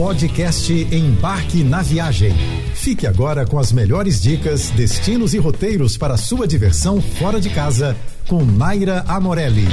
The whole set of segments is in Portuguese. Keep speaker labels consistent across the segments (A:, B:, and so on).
A: Podcast Embarque na Viagem. Fique agora com as melhores dicas, destinos e roteiros para sua diversão fora de casa com Naira Amorelli.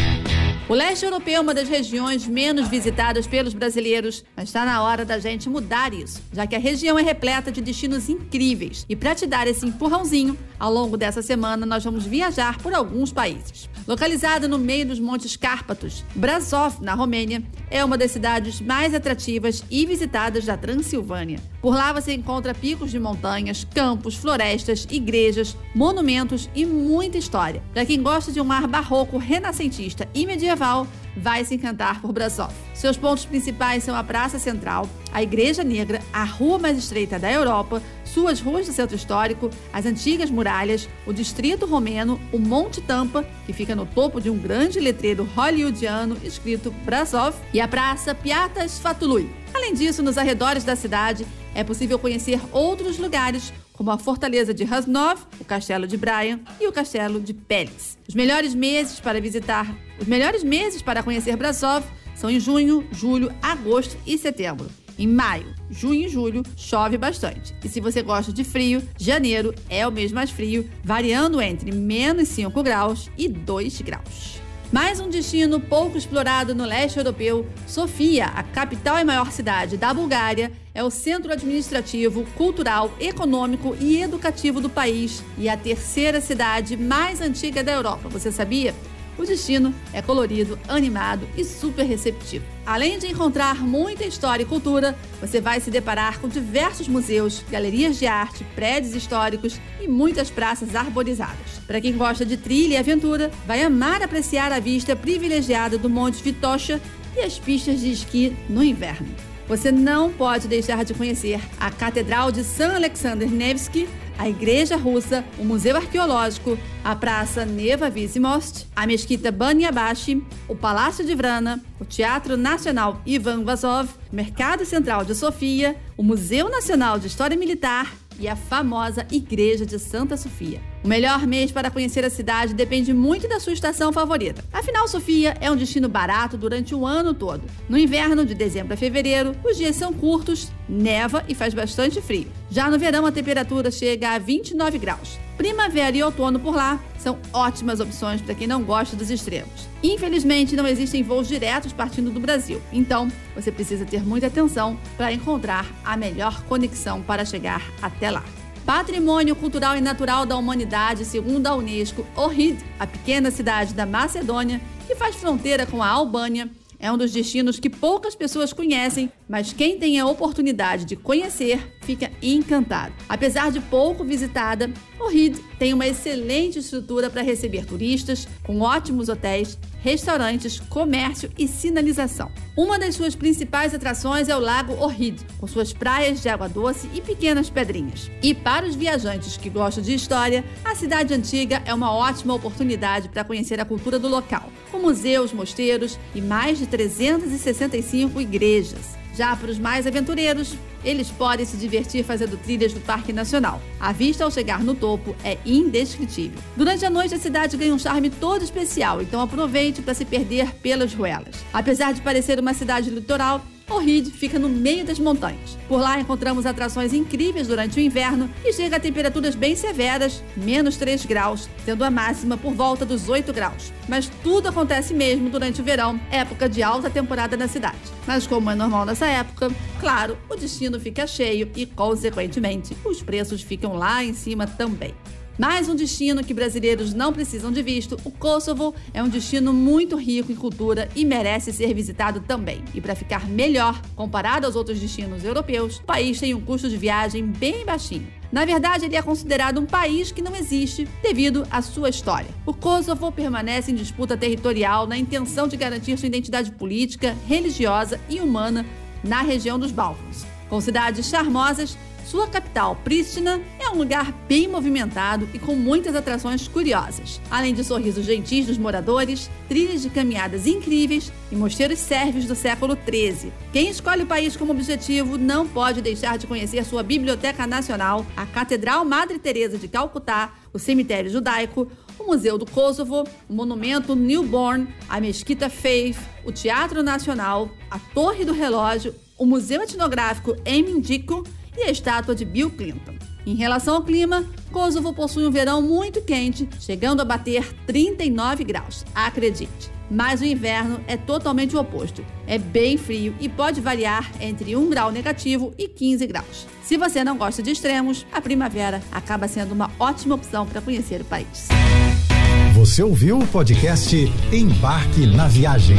B: O leste europeu é uma das regiões menos visitadas pelos brasileiros, mas está na hora da gente mudar isso, já que a região é repleta de destinos incríveis. E para te dar esse empurrãozinho, ao longo dessa semana nós vamos viajar por alguns países. Localizado no meio dos Montes Cárpatos, Brasov, na Romênia, é uma das cidades mais atrativas e visitadas da Transilvânia. Por lá você encontra picos de montanhas, campos, florestas, igrejas, monumentos e muita história. Para quem gosta de um ar barroco, renascentista e medieval, vai se encantar por Brasov. Seus pontos principais são a Praça Central, a Igreja Negra, a rua mais estreita da Europa, suas ruas do centro histórico, as antigas muralhas, o distrito romeno, o Monte Tampa, que fica no topo de um grande letreiro hollywoodiano escrito Brasov, e a Praça Piata Sfatului. Além disso, nos arredores da cidade é possível conhecer outros lugares como a Fortaleza de Rasnov, o Castelo de Brian e o Castelo de Pelis. Os melhores meses para visitar, os melhores meses para conhecer Brasov são em junho, julho, agosto e setembro. Em maio, junho e julho chove bastante. E se você gosta de frio, janeiro é o mês mais frio, variando entre menos 5 graus e 2 graus. Mais um destino pouco explorado no leste europeu, Sofia, a capital e maior cidade da Bulgária, é o centro administrativo, cultural, econômico e educativo do país e a terceira cidade mais antiga da Europa. Você sabia? O destino é colorido, animado e super receptivo. Além de encontrar muita história e cultura, você vai se deparar com diversos museus, galerias de arte, prédios históricos e muitas praças arborizadas. Para quem gosta de trilha e aventura, vai amar apreciar a vista privilegiada do Monte Vitocha e as pistas de esqui no inverno. Você não pode deixar de conhecer a Catedral de San Alexander Nevsky, a Igreja Russa, o Museu Arqueológico, a Praça Neva Vizimost, a Mesquita Banyabashi, o Palácio de Vrana, o Teatro Nacional Ivan Vazov, o Mercado Central de Sofia, o Museu Nacional de História Militar e a famosa Igreja de Santa Sofia. O melhor mês para conhecer a cidade depende muito da sua estação favorita. Afinal, Sofia é um destino barato durante o ano todo. No inverno, de dezembro a fevereiro, os dias são curtos, neva e faz bastante frio. Já no verão, a temperatura chega a 29 graus. Primavera e outono por lá são ótimas opções para quem não gosta dos extremos. Infelizmente, não existem voos diretos partindo do Brasil, então você precisa ter muita atenção para encontrar a melhor conexão para chegar até lá. Patrimônio Cultural e Natural da Humanidade, segundo a Unesco, Ohrid, a pequena cidade da Macedônia, que faz fronteira com a Albânia, é um dos destinos que poucas pessoas conhecem, mas quem tem a oportunidade de conhecer fica encantado. Apesar de pouco visitada, o RID tem uma excelente estrutura para receber turistas, com ótimos hotéis, restaurantes, comércio e sinalização. Uma das suas principais atrações é o Lago Ohrid, com suas praias de água doce e pequenas pedrinhas. E para os viajantes que gostam de história, a cidade antiga é uma ótima oportunidade para conhecer a cultura do local, com museus, mosteiros e mais de 365 igrejas. Já para os mais aventureiros, eles podem se divertir fazendo trilhas no Parque Nacional. A vista ao chegar no topo é indescritível. Durante a noite, a cidade ganha um charme todo especial, então aproveite para se perder pelas ruelas. Apesar de parecer uma cidade litoral, Ohrid fica no meio das montanhas. Por lá encontramos atrações incríveis durante o inverno e chega a temperaturas bem severas, menos 3 graus, tendo a máxima por volta dos 8 graus. Mas tudo acontece mesmo durante o verão, época de alta temporada na cidade. Mas como é normal nessa época, claro, o destino fica cheio e, consequentemente, os preços ficam lá em cima também. Mais um destino que brasileiros não precisam de visto, o Kosovo é um destino muito rico em cultura e merece ser visitado também. E para ficar melhor comparado aos outros destinos europeus, o país tem um custo de viagem bem baixinho. Na verdade, ele é considerado um país que não existe devido à sua história. O Kosovo permanece em disputa territorial na intenção de garantir sua identidade política, religiosa e humana na região dos Balcãs. Com cidades charmosas, sua capital, Pristina, é um lugar bem movimentado e com muitas atrações curiosas. Além de sorrisos gentis dos moradores, trilhas de caminhadas incríveis e mosteiros sérvios do século XIII. Quem escolhe o país como objetivo não pode deixar de conhecer sua Biblioteca Nacional, a Catedral Madre Teresa de Calcutá, o cemitério judaico, o Museu do Kosovo, o Monumento Newborn, a Mesquita Faith, o Teatro Nacional, a Torre do Relógio, o Museu Etnográfico Emindico e a estátua de Bill Clinton. Em relação ao clima, Kosovo possui um verão muito quente, chegando a bater 39 graus. Acredite! Mas o inverno é totalmente o oposto. É bem frio e pode variar entre 1 grau negativo e 15 graus. Se você não gosta de extremos, a primavera acaba sendo uma ótima opção para conhecer o país.
A: Você ouviu o podcast Embarque na Viagem.